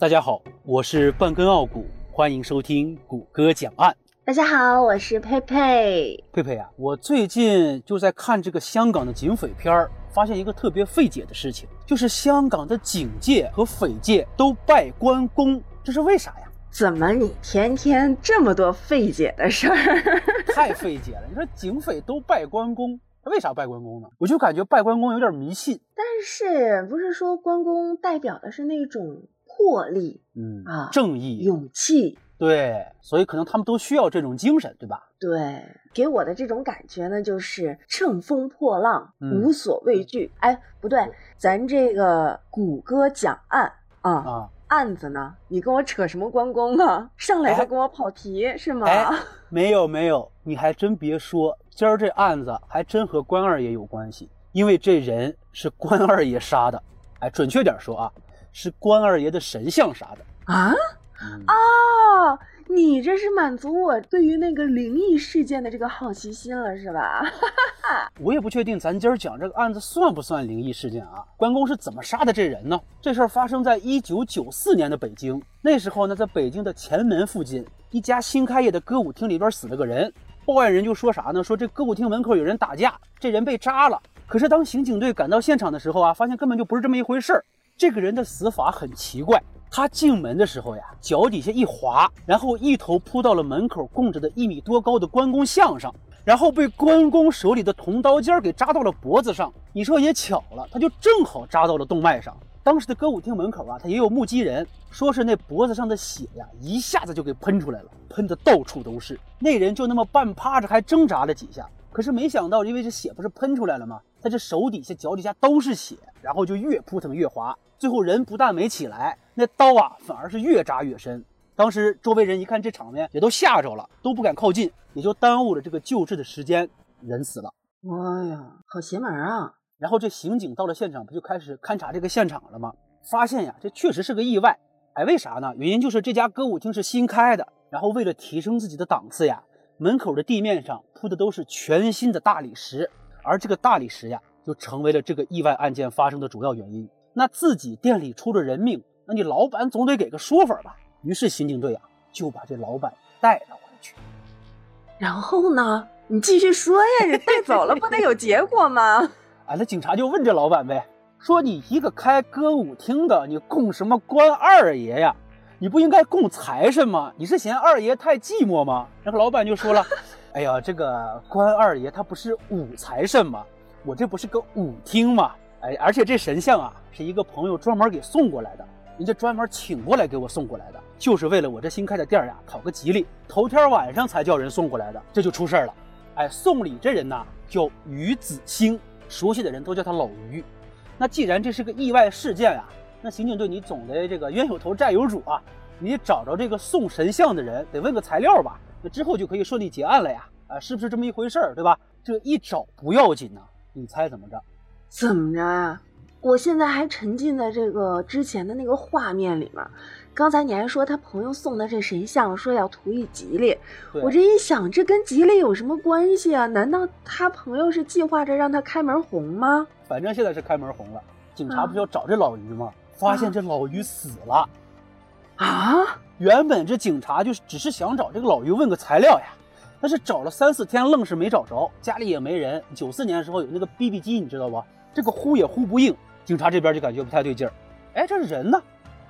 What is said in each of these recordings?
大家好，我是半根傲骨，欢迎收听谷歌讲案。大家好，我是佩佩。佩佩啊，我最近就在看这个香港的警匪片儿，发现一个特别费解的事情，就是香港的警界和匪界都拜关公，这是为啥呀？怎么你天天这么多费解的事儿？太费解了！你说警匪都拜关公，他为啥拜关公呢？我就感觉拜关公有点迷信。但是不是说关公代表的是那种？魄力，嗯啊，正义、勇气，对，所以可能他们都需要这种精神，对吧？对，给我的这种感觉呢，就是乘风破浪，无所畏惧。哎，不对，咱这个谷歌讲案啊啊，案子呢？你跟我扯什么关公啊？上来就跟我跑题是吗？没有没有，你还真别说，今儿这案子还真和关二爷有关系，因为这人是关二爷杀的。哎，准确点说啊。是关二爷的神像啥的啊？哦，你这是满足我对于那个灵异事件的这个好奇心了，是吧？我也不确定咱今儿讲这个案子算不算灵异事件啊？关公是怎么杀的这人呢？这事儿发生在一九九四年的北京，那时候呢，在北京的前门附近一家新开业的歌舞厅里边死了个人，报案人就说啥呢？说这歌舞厅门口有人打架，这人被扎了。可是当刑警队赶到现场的时候啊，发现根本就不是这么一回事儿。这个人的死法很奇怪，他进门的时候呀，脚底下一滑，然后一头扑到了门口供着的一米多高的关公像上，然后被关公手里的铜刀尖给扎到了脖子上。你说也巧了，他就正好扎到了动脉上。当时的歌舞厅门口啊，他也有目击人，说是那脖子上的血呀，一下子就给喷出来了，喷的到处都是。那人就那么半趴着，还挣扎了几下。可是没想到，因为这血不是喷出来了吗？他这手底下、脚底下都是血，然后就越扑腾越滑，最后人不但没起来，那刀啊反而是越扎越深。当时周围人一看这场面，也都吓着了，都不敢靠近，也就耽误了这个救治的时间，人死了。哎呀，好邪门啊！然后这刑警到了现场，不就开始勘察这个现场了吗？发现呀，这确实是个意外。哎，为啥呢？原因就是这家歌舞厅是新开的，然后为了提升自己的档次呀。门口的地面上铺的都是全新的大理石，而这个大理石呀，就成为了这个意外案件发生的主要原因。那自己店里出了人命，那你老板总得给个说法吧？于是刑警队啊，就把这老板带了回去。然后呢？你继续说呀，你带走了不得有结果吗？啊，那警察就问这老板呗，说你一个开歌舞厅的，你供什么关二爷呀？你不应该供财神吗？你是嫌二爷太寂寞吗？然后老板就说了：“ 哎呀，这个关二爷他不是武财神吗？我这不是个舞厅吗？哎，而且这神像啊，是一个朋友专门给送过来的，人家专门请过来给我送过来的，就是为了我这新开的店呀讨个吉利。头天晚上才叫人送过来的，这就出事儿了。哎，送礼这人呢叫于子兴，熟悉的人都叫他老于。那既然这是个意外事件呀。”那刑警队，你总得这个冤有头债有主啊！你找着这个送神像的人，得问个材料吧？那之后就可以顺利结案了呀！啊，是不是这么一回事儿，对吧？这一找不要紧呢，你猜怎么着？怎么着啊？我现在还沉浸在这个之前的那个画面里面。刚才你还说他朋友送的这神像，说要图一吉利。我这一想，这跟吉利有什么关系啊？难道他朋友是计划着让他开门红吗？反正现在是开门红了。警察不是要找这老于吗？发现这老于死了，啊！原本这警察就是只是想找这个老于问个材料呀，但是找了三四天，愣是没找着，家里也没人。九四年的时候有那个 BB 机，你知道不？这个呼也呼不应，警察这边就感觉不太对劲儿。哎，这人呢？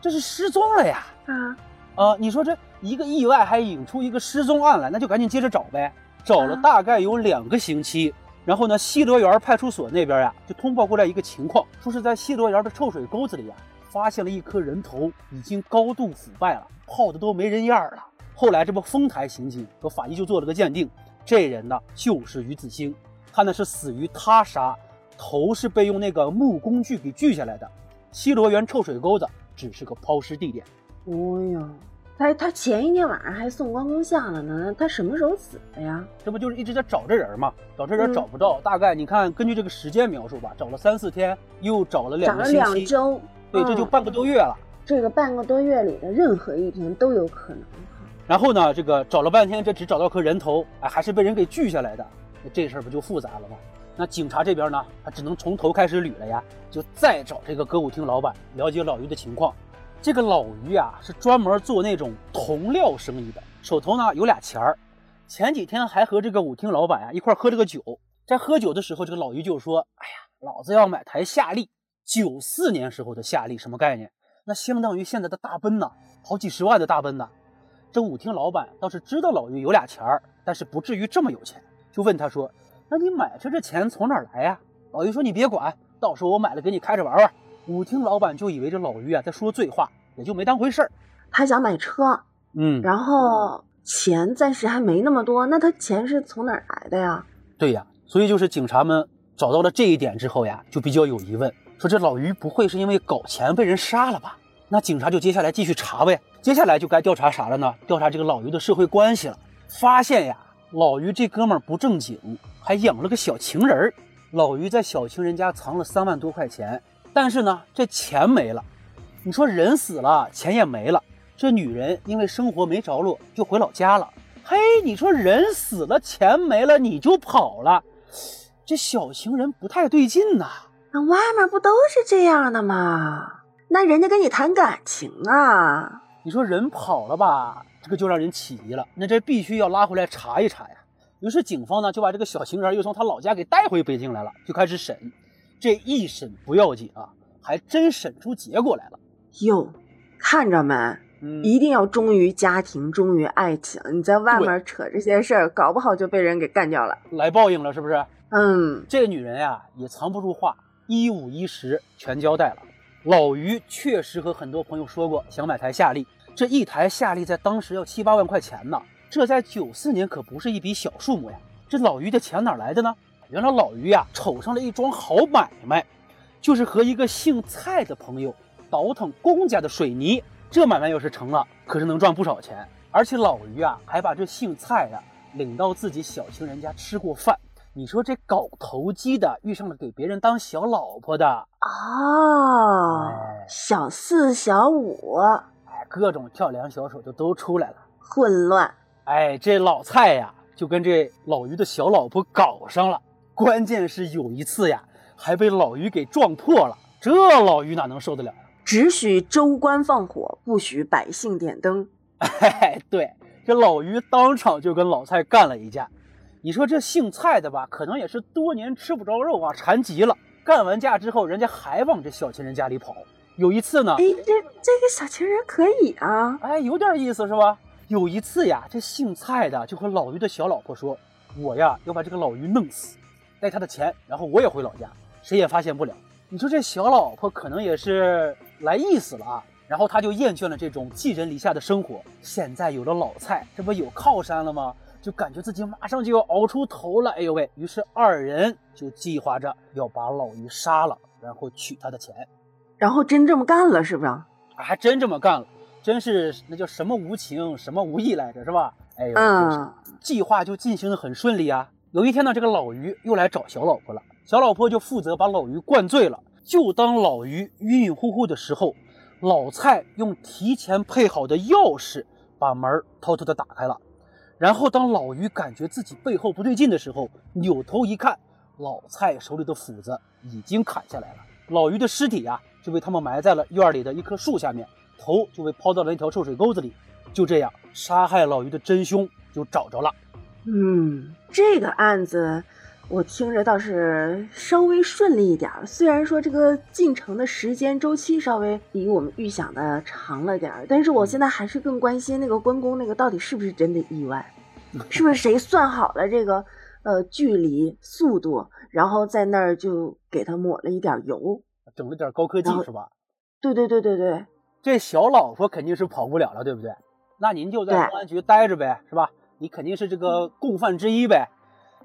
这是失踪了呀！啊啊！你说这一个意外还引出一个失踪案来，那就赶紧接着找呗。找了大概有两个星期。然后呢，西罗园派出所那边呀，就通报过来一个情况，说是在西罗园的臭水沟子里呀，发现了一颗人头，已经高度腐败了，泡的都没人样了。后来这不丰台刑警和法医就做了个鉴定，这人呢就是于子兴，他呢是死于他杀，头是被用那个木工具给锯下来的。西罗园臭水沟子只是个抛尸地点。哎呀。他他前一天晚上还送关公像了呢，他什么时候死的呀？这不就是一直在找这人吗？找这人找不着，大概你看根据这个时间描述吧，找了三四天，又找了两个星期，找了两周，对，这就半个多月了。这个半个多月里的任何一天都有可能。然后呢，这个找了半天，这只找到颗人头，哎，还是被人给锯下来的，那这事儿不就复杂了吗？那警察这边呢，他只能从头开始捋了呀，就再找这个歌舞厅老板了解老于的情况。这个老于啊，是专门做那种铜料生意的，手头呢有俩钱儿。前几天还和这个舞厅老板啊一块喝这个酒，在喝酒的时候，这个老于就说：“哎呀，老子要买台夏利，九四年时候的夏利，什么概念？那相当于现在的大奔呐，好几十万的大奔呐。”这舞厅老板倒是知道老于有俩钱儿，但是不至于这么有钱，就问他说：“那你买车这钱从哪儿来呀？”老于说：“你别管，到时候我买了给你开着玩玩。”舞厅老板就以为这老于啊在说醉话，也就没当回事儿。他想买车，嗯，然后钱暂时还没那么多，那他钱是从哪儿来的呀？对呀，所以就是警察们找到了这一点之后呀，就比较有疑问，说这老于不会是因为搞钱被人杀了吧？那警察就接下来继续查呗。接下来就该调查啥了呢？调查这个老于的社会关系了。发现呀，老于这哥们儿不正经，还养了个小情人儿。老于在小情人家藏了三万多块钱。但是呢，这钱没了。你说人死了，钱也没了。这女人因为生活没着落，就回老家了。嘿，你说人死了，钱没了，你就跑了，这小情人不太对劲呐。那外面不都是这样的吗？那人家跟你谈感情啊。你说人跑了吧，这个就让人起疑了。那这必须要拉回来查一查呀。于是警方呢就把这个小情人又从他老家给带回北京来了，就开始审。这一审不要紧啊，还真审出结果来了。哟，看着没？嗯，一定要忠于家庭，忠于爱情。你在外面扯这些事儿，搞不好就被人给干掉了，来报应了，是不是？嗯，这个女人呀也藏不住话，一五一十全交代了。老于确实和很多朋友说过想买台夏利，这一台夏利在当时要七八万块钱呢，这在九四年可不是一笔小数目呀。这老于的钱哪来的呢？原来老于呀瞅上了一桩好买卖，就是和一个姓蔡的朋友倒腾公家的水泥。这买卖要是成了，可是能赚不少钱。而且老于啊还把这姓蔡的领到自己小情人家吃过饭。你说这搞投机的遇上了给别人当小老婆的哦，小四小五，哎，各种跳梁小丑就都出来了，混乱。哎，这老蔡呀就跟这老于的小老婆搞上了。关键是有一次呀，还被老于给撞破了，这老于哪能受得了呀？只许州官放火，不许百姓点灯。哎，对，这老于当场就跟老蔡干了一架。你说这姓蔡的吧，可能也是多年吃不着肉啊，馋急了。干完架之后，人家还往这小情人家里跑。有一次呢，哎，这这个小情人可以啊，哎，有点意思是吧？有一次呀，这姓蔡的就和老于的小老婆说：“我呀要把这个老于弄死。”带他的钱，然后我也回老家，谁也发现不了。你说这小老婆可能也是来意思了啊，然后他就厌倦了这种寄人篱下的生活，现在有了老蔡，这不有靠山了吗？就感觉自己马上就要熬出头了。哎呦喂！于是二人就计划着要把老于杀了，然后取他的钱，然后真这么干了，是不是？还真这么干了，真是那叫什么无情什么无义来着，是吧？哎呦，嗯，计划就进行的很顺利啊。有一天呢，这个老于又来找小老婆了，小老婆就负责把老于灌醉了。就当老于晕晕乎乎的时候，老蔡用提前配好的钥匙把门偷偷的打开了。然后当老于感觉自己背后不对劲的时候，扭头一看，老蔡手里的斧子已经砍下来了。老于的尸体呀，就被他们埋在了院里的一棵树下面，头就被抛到了一条臭水沟子里。就这样，杀害老于的真凶就找着了。嗯，这个案子我听着倒是稍微顺利一点儿。虽然说这个进程的时间周期稍微比我们预想的长了点儿，但是我现在还是更关心那个关公那个到底是不是真的意外，是不是谁算好了这个呃距离、速度，然后在那儿就给他抹了一点油，整了点高科技是吧？对对对对对，这小老婆肯定是跑不了了，对不对？那您就在公安局待着呗，是吧？你肯定是这个共犯之一呗。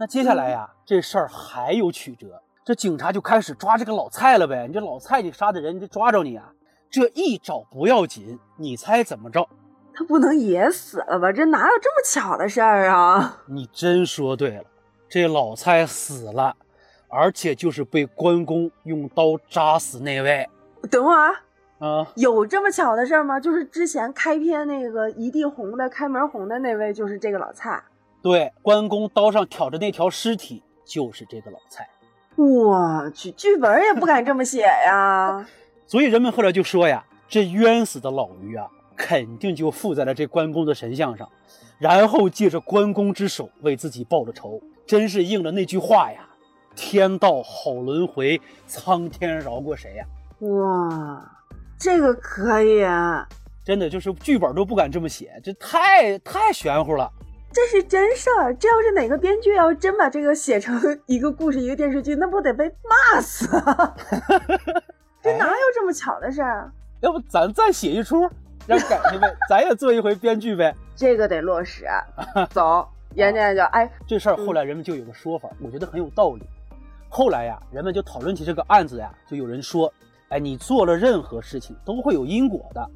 那接下来呀，这事儿还有曲折，这警察就开始抓这个老蔡了呗。你这老蔡，你杀的人，你得抓着你啊！这一找不要紧，你猜怎么着？他不能也死了吧？这哪有这么巧的事儿啊？你真说对了，这老蔡死了，而且就是被关公用刀扎死那位。等会儿。啊，有这么巧的事吗？就是之前开篇那个一地红的开门红的那位，就是这个老蔡。对，关公刀上挑着那条尸体，就是这个老蔡。我去，剧本也不敢这么写呀。所以人们后来就说呀，这冤死的老驴啊，肯定就附在了这关公的神像上，然后借着关公之手为自己报了仇，真是应了那句话呀：“天道好轮回，苍天饶过谁呀！”哇，这个可以啊！真的就是剧本都不敢这么写，这太太玄乎了。这是真事儿，这要是哪个编剧要真把这个写成一个故事、一个电视剧，那不得被骂死啊！这哪有这么巧的事儿？要不咱再写一出，让改去呗，咱也做一回编剧呗。这个得落实。走，研究研究。哎，这事儿后来人们就有个说法，我觉得很有道理。后来呀，人们就讨论起这个案子呀，就有人说：“哎，你做了任何事情都会有因果的。”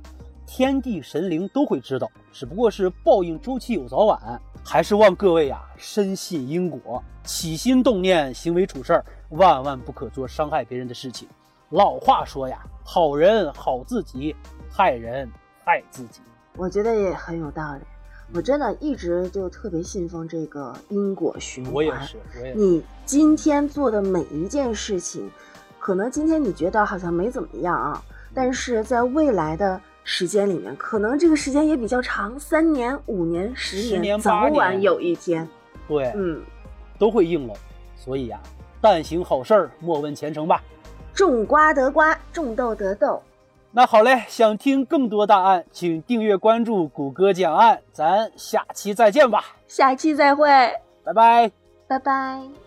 天地神灵都会知道，只不过是报应周期有早晚，还是望各位呀深信因果，起心动念、行为处事儿，万万不可做伤害别人的事情。老话说呀，好人好自己，害人害自己。我觉得也很有道理。我真的一直就特别信奉这个因果循环。我也是，我也。你今天做的每一件事情，可能今天你觉得好像没怎么样啊，但是在未来的。时间里面，可能这个时间也比较长，三年、五年、十年，早晚有一天，对，嗯，都会应了。所以呀，但行好事，莫问前程吧。种瓜得瓜，种豆得豆。那好嘞，想听更多大案，请订阅关注谷歌讲案，咱下期再见吧。下期再会，拜拜，拜拜。